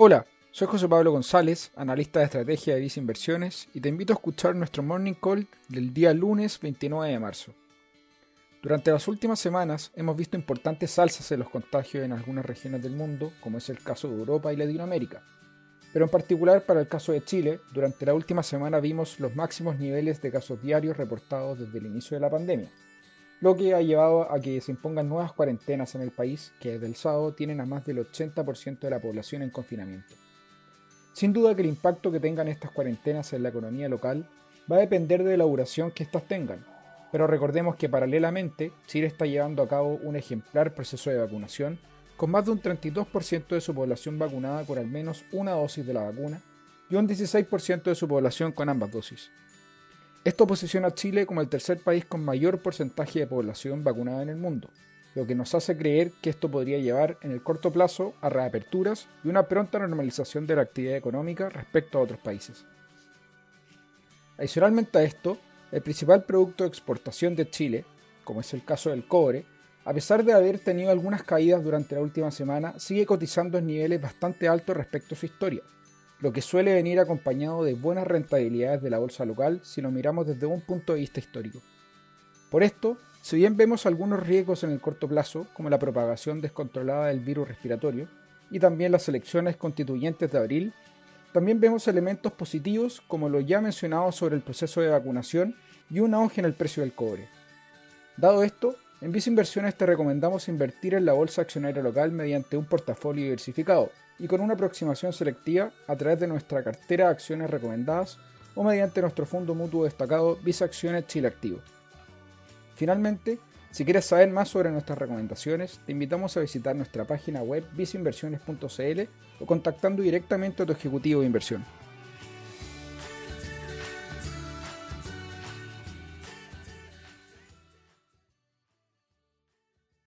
Hola, soy José Pablo González, analista de estrategia de Visa Inversiones, y te invito a escuchar nuestro Morning Call del día lunes 29 de marzo. Durante las últimas semanas hemos visto importantes alzas en los contagios en algunas regiones del mundo, como es el caso de Europa y Latinoamérica. Pero en particular para el caso de Chile, durante la última semana vimos los máximos niveles de casos diarios reportados desde el inicio de la pandemia, lo que ha llevado a que se impongan nuevas cuarentenas en el país que desde el sábado tienen a más del 80% de la población en confinamiento. Sin duda que el impacto que tengan estas cuarentenas en la economía local va a depender de la duración que éstas tengan, pero recordemos que paralelamente Chile está llevando a cabo un ejemplar proceso de vacunación con más de un 32% de su población vacunada con al menos una dosis de la vacuna y un 16% de su población con ambas dosis. Esto posiciona a Chile como el tercer país con mayor porcentaje de población vacunada en el mundo, lo que nos hace creer que esto podría llevar en el corto plazo a reaperturas y una pronta normalización de la actividad económica respecto a otros países. Adicionalmente a esto, el principal producto de exportación de Chile, como es el caso del cobre, a pesar de haber tenido algunas caídas durante la última semana, sigue cotizando en niveles bastante altos respecto a su historia, lo que suele venir acompañado de buenas rentabilidades de la bolsa local si lo miramos desde un punto de vista histórico. Por esto, si bien vemos algunos riesgos en el corto plazo, como la propagación descontrolada del virus respiratorio, y también las elecciones constituyentes de abril, también vemos elementos positivos como lo ya mencionado sobre el proceso de vacunación y un auge en el precio del cobre. Dado esto, en Visa Inversiones te recomendamos invertir en la bolsa accionaria local mediante un portafolio diversificado, y con una aproximación selectiva a través de nuestra cartera de acciones recomendadas o mediante nuestro fondo mutuo destacado Visa Acciones Chile Activo. Finalmente, si quieres saber más sobre nuestras recomendaciones, te invitamos a visitar nuestra página web visainversiones.cl o contactando directamente a tu ejecutivo de inversión.